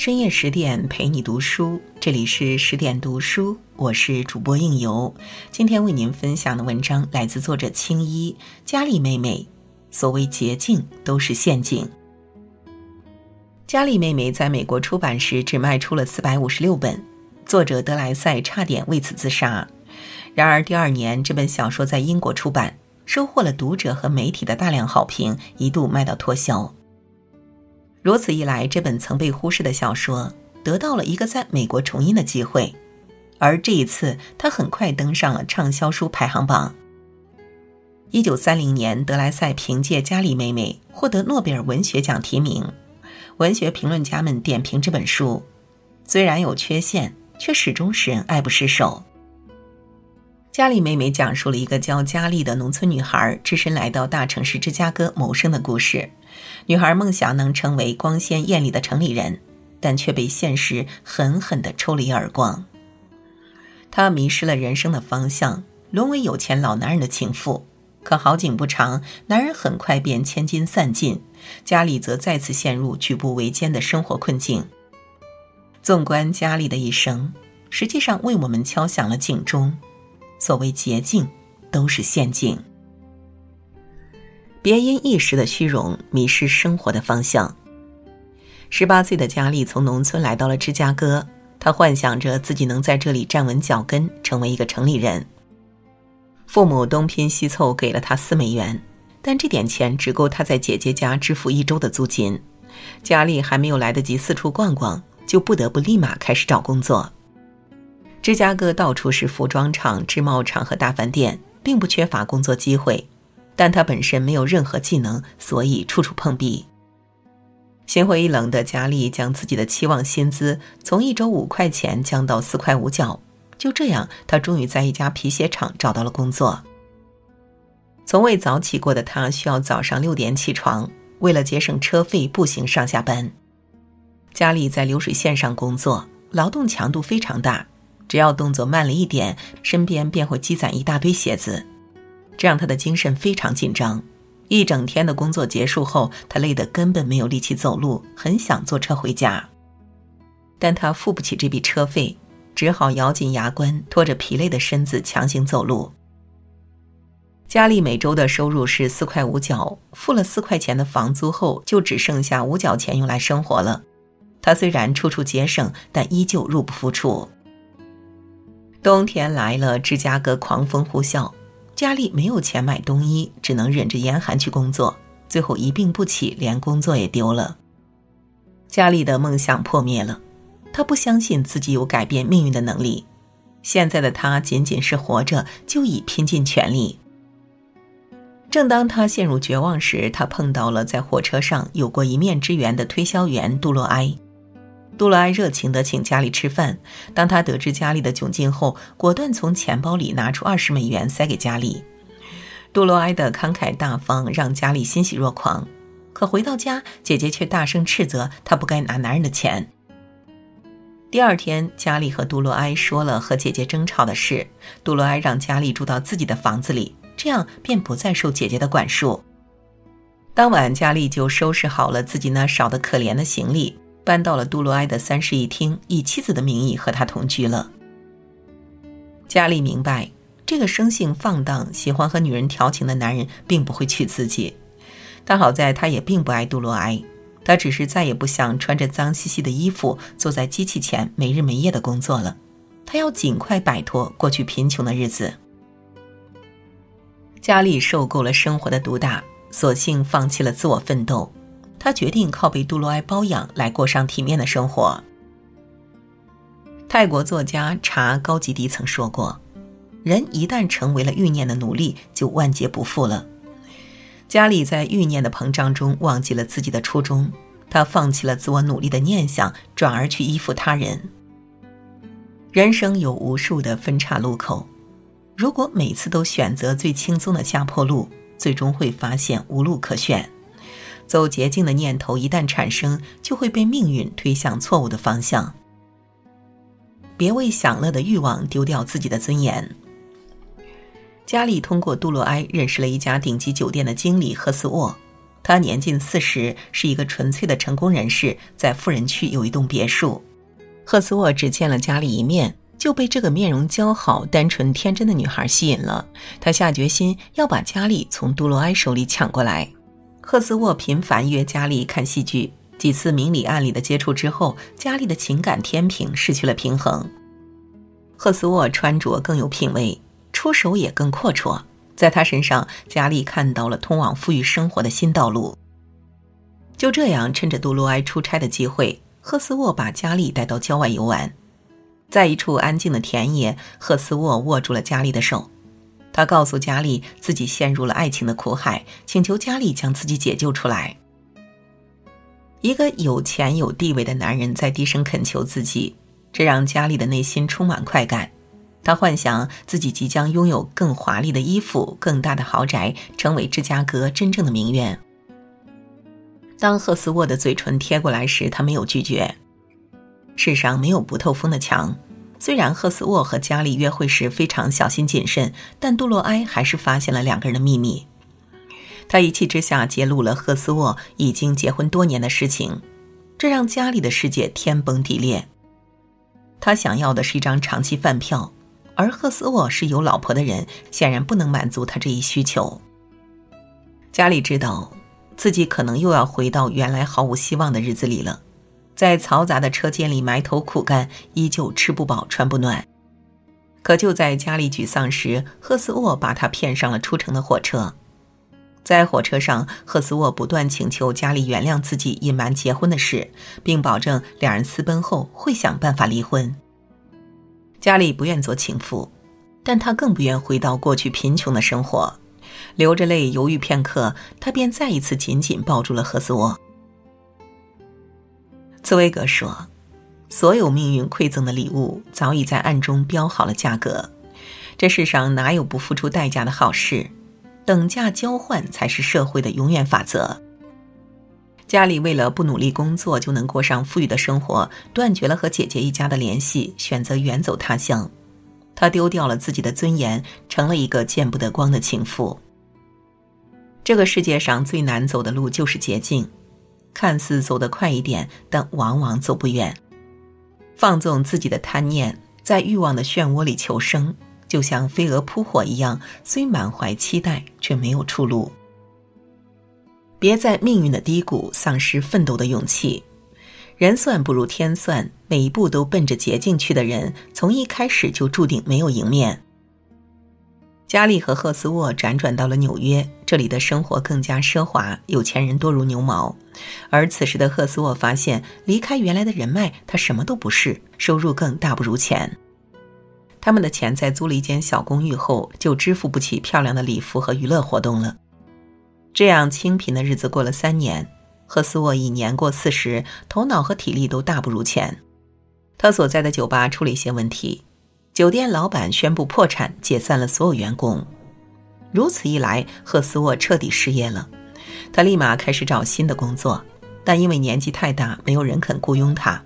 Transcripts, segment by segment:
深夜十点陪你读书，这里是十点读书，我是主播应由。今天为您分享的文章来自作者青衣佳丽妹妹。所谓捷径都是陷阱。佳丽妹妹在美国出版时只卖出了四百五十六本，作者德莱塞差点为此自杀。然而第二年，这本小说在英国出版，收获了读者和媒体的大量好评，一度卖到脱销。如此一来，这本曾被忽视的小说得到了一个在美国重印的机会，而这一次，它很快登上了畅销书排行榜。一九三零年，德莱塞凭借《加里妹妹》获得诺贝尔文学奖提名。文学评论家们点评这本书，虽然有缺陷，却始终使人爱不释手。《加里妹妹》讲述了一个叫佳丽的农村女孩只身来到大城市芝加哥谋生的故事。女孩梦想能成为光鲜艳丽的城里人，但却被现实狠狠地抽了一耳光。她迷失了人生的方向，沦为有钱老男人的情妇。可好景不长，男人很快便千金散尽，家里则再次陷入举步维艰的生活困境。纵观家里的一生，实际上为我们敲响了警钟：所谓捷径，都是陷阱。别因一时的虚荣迷失生活的方向。十八岁的佳丽从农村来到了芝加哥，她幻想着自己能在这里站稳脚跟，成为一个城里人。父母东拼西凑给了她四美元，但这点钱只够她在姐姐家支付一周的租金。佳丽还没有来得及四处逛逛，就不得不立马开始找工作。芝加哥到处是服装厂、制帽厂和大饭店，并不缺乏工作机会。但他本身没有任何技能，所以处处碰壁。心灰意冷的佳丽将自己的期望薪资从一周五块钱降到四块五角。就这样，她终于在一家皮鞋厂找到了工作。从未早起过的她需要早上六点起床，为了节省车费，步行上下班。佳丽在流水线上工作，劳动强度非常大，只要动作慢了一点，身边便会积攒一大堆鞋子。这让他的精神非常紧张。一整天的工作结束后，他累得根本没有力气走路，很想坐车回家，但他付不起这笔车费，只好咬紧牙关，拖着疲累的身子强行走路。佳丽每周的收入是四块五角，付了四块钱的房租后，就只剩下五角钱用来生活了。他虽然处处节省，但依旧入不敷出。冬天来了，芝加哥狂风呼啸。佳丽没有钱买冬衣，只能忍着严寒去工作，最后一病不起，连工作也丢了。佳丽的梦想破灭了，她不相信自己有改变命运的能力。现在的她仅仅是活着就已拼尽全力。正当她陷入绝望时，她碰到了在火车上有过一面之缘的推销员杜洛埃。杜洛埃热情地请佳丽吃饭。当他得知佳丽的窘境后，果断从钱包里拿出二十美元塞给佳丽。杜洛埃的慷慨大方让佳丽欣喜若狂。可回到家，姐姐却大声斥责她不该拿男人的钱。第二天，佳丽和杜洛埃说了和姐姐争吵的事。杜洛埃让佳丽住到自己的房子里，这样便不再受姐姐的管束。当晚，佳丽就收拾好了自己那少得可怜的行李。搬到了杜洛埃的三室一厅，以妻子的名义和他同居了。佳丽明白，这个生性放荡、喜欢和女人调情的男人并不会娶自己。但好在他也并不爱杜洛埃，他只是再也不想穿着脏兮兮的衣服坐在机器前没日没夜的工作了。他要尽快摆脱过去贫穷的日子。佳丽受够了生活的毒打，索性放弃了自我奋斗。他决定靠被杜洛埃包养来过上体面的生活。泰国作家查高吉迪曾说过：“人一旦成为了欲念的奴隶，就万劫不复了。”加里在欲念的膨胀中忘记了自己的初衷，他放弃了自我努力的念想，转而去依附他人。人生有无数的分岔路口，如果每次都选择最轻松的下坡路，最终会发现无路可选。走捷径的念头一旦产生，就会被命运推向错误的方向。别为享乐的欲望丢掉自己的尊严。佳丽通过杜洛埃认识了一家顶级酒店的经理赫斯沃，他年近四十，是一个纯粹的成功人士，在富人区有一栋别墅。赫斯沃只见了家里一面，就被这个面容姣好、单纯天真的女孩吸引了。他下决心要把佳丽从杜洛埃手里抢过来。赫斯沃频繁约佳丽看戏剧，几次明里暗里的接触之后，佳丽的情感天平失去了平衡。赫斯沃穿着更有品味，出手也更阔绰，在他身上，佳丽看到了通往富裕生活的新道路。就这样，趁着杜洛埃出差的机会。赫斯沃把佳丽带到郊外游玩，在一处安静的田野，赫斯沃握住了佳丽的手。他告诉佳丽自己陷入了爱情的苦海，请求佳丽将自己解救出来。一个有钱有地位的男人在低声恳求自己，这让佳丽的内心充满快感。他幻想自己即将拥有更华丽的衣服、更大的豪宅，成为芝加哥真正的名媛。当赫斯沃的嘴唇贴过来时，他没有拒绝。世上没有不透风的墙。虽然赫斯沃和佳丽约会时非常小心谨慎，但杜洛埃还是发现了两个人的秘密。他一气之下揭露了赫斯沃已经结婚多年的事情，这让家里的世界天崩地裂。他想要的是一张长期饭票，而赫斯沃是有老婆的人，显然不能满足他这一需求。佳丽知道。自己可能又要回到原来毫无希望的日子里了，在嘈杂的车间里埋头苦干，依旧吃不饱穿不暖。可就在佳丽沮丧时，赫斯沃把她骗上了出城的火车。在火车上，赫斯沃不断请求佳丽原谅自己隐瞒结婚的事，并保证两人私奔后会想办法离婚。佳丽不愿做情妇，但她更不愿回到过去贫穷的生活。流着泪犹豫片刻，他便再一次紧紧抱住了赫斯沃。茨威格说：“所有命运馈赠的礼物早已在暗中标好了价格，这世上哪有不付出代价的好事？等价交换才是社会的永远法则。”家里为了不努力工作就能过上富裕的生活，断绝了和姐姐一家的联系，选择远走他乡。他丢掉了自己的尊严，成了一个见不得光的情妇。这个世界上最难走的路就是捷径，看似走得快一点，但往往走不远。放纵自己的贪念，在欲望的漩涡里求生，就像飞蛾扑火一样，虽满怀期待，却没有出路。别在命运的低谷丧失奋斗的勇气。人算不如天算，每一步都奔着捷径去的人，从一开始就注定没有赢面。佳丽和赫斯沃辗转到了纽约，这里的生活更加奢华，有钱人多如牛毛。而此时的赫斯沃发现，离开原来的人脉，他什么都不是，收入更大不如前。他们的钱在租了一间小公寓后，就支付不起漂亮的礼服和娱乐活动了。这样清贫的日子过了三年，赫斯沃已年过四十，头脑和体力都大不如前。他所在的酒吧出了一些问题。酒店老板宣布破产，解散了所有员工。如此一来，赫斯沃彻底失业了。他立马开始找新的工作，但因为年纪太大，没有人肯雇佣他。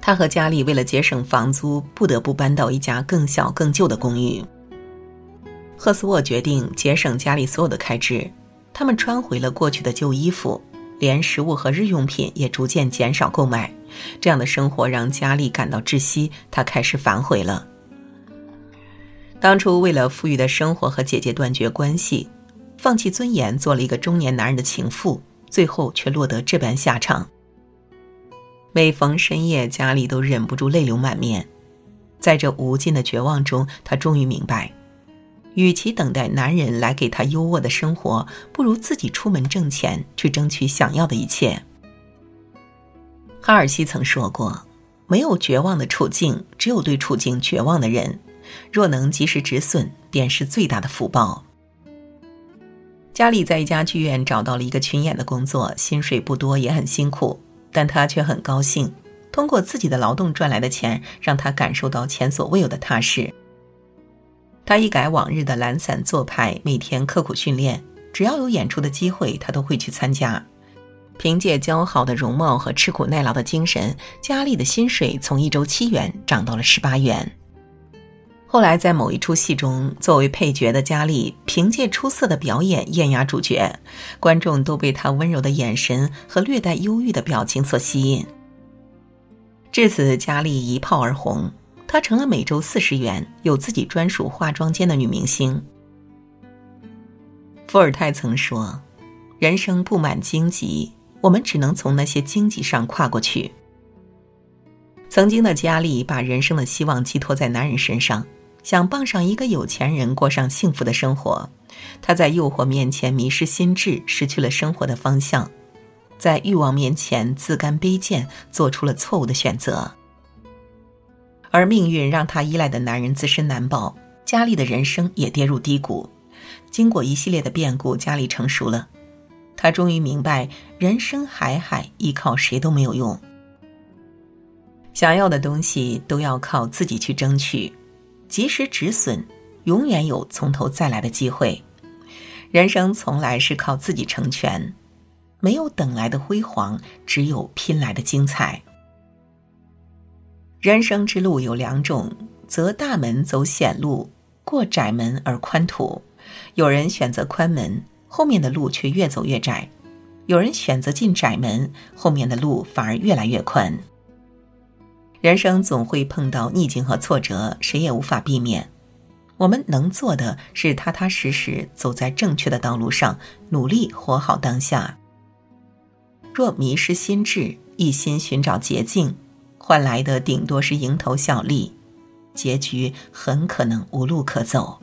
他和佳丽为了节省房租，不得不搬到一家更小、更旧的公寓。赫斯沃决定节省家里所有的开支，他们穿回了过去的旧衣服。连食物和日用品也逐渐减少购买，这样的生活让佳丽感到窒息，她开始反悔了。当初为了富裕的生活和姐姐断绝关系，放弃尊严做了一个中年男人的情妇，最后却落得这般下场。每逢深夜，佳丽都忍不住泪流满面，在这无尽的绝望中，她终于明白。与其等待男人来给她优渥的生活，不如自己出门挣钱，去争取想要的一切。哈尔西曾说过：“没有绝望的处境，只有对处境绝望的人。若能及时止损，便是最大的福报。”佳丽在一家剧院找到了一个群演的工作，薪水不多，也很辛苦，但她却很高兴。通过自己的劳动赚来的钱，让她感受到前所未有的踏实。他一改往日的懒散做派，每天刻苦训练，只要有演出的机会，他都会去参加。凭借姣好的容貌和吃苦耐劳的精神，佳丽的薪水从一周七元涨到了十八元。后来在某一出戏中，作为配角的佳丽凭借出色的表演艳压主角，观众都被她温柔的眼神和略带忧郁的表情所吸引。至此，佳丽一炮而红，她成了每周四十元、有自己专属化妆间的女明星。伏尔泰曾说：“人生布满荆棘，我们只能从那些荆棘上跨过去。”曾经的佳丽把人生的希望寄托在男人身上。想傍上一个有钱人，过上幸福的生活，她在诱惑面前迷失心智，失去了生活的方向，在欲望面前自甘卑贱，做出了错误的选择。而命运让他依赖的男人自身难保，佳丽的人生也跌入低谷。经过一系列的变故，佳丽成熟了，她终于明白，人生海海，依靠谁都没有用。想要的东西都要靠自己去争取。及时止损，永远有从头再来的机会。人生从来是靠自己成全，没有等来的辉煌，只有拼来的精彩。人生之路有两种：择大门走险路，过窄门而宽途。有人选择宽门，后面的路却越走越窄；有人选择进窄门，后面的路反而越来越宽。人生总会碰到逆境和挫折，谁也无法避免。我们能做的是踏踏实实走在正确的道路上，努力活好当下。若迷失心智，一心寻找捷径，换来的顶多是蝇头小利，结局很可能无路可走。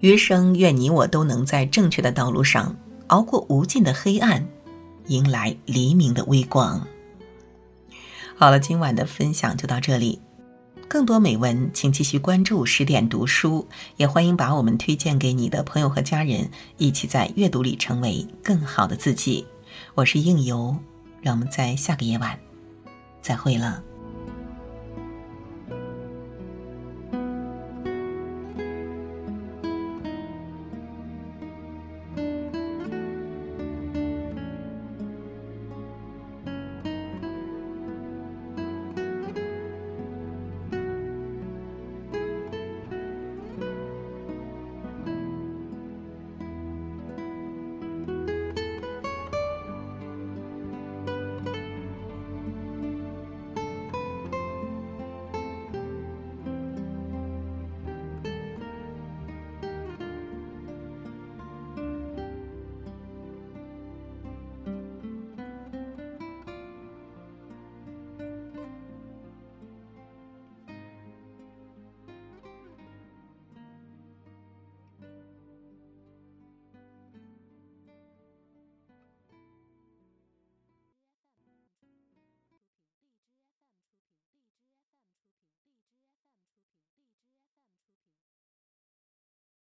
余生，愿你我都能在正确的道路上熬过无尽的黑暗，迎来黎明的微光。好了，今晚的分享就到这里。更多美文，请继续关注十点读书，也欢迎把我们推荐给你的朋友和家人，一起在阅读里成为更好的自己。我是应由，让我们在下个夜晚再会了。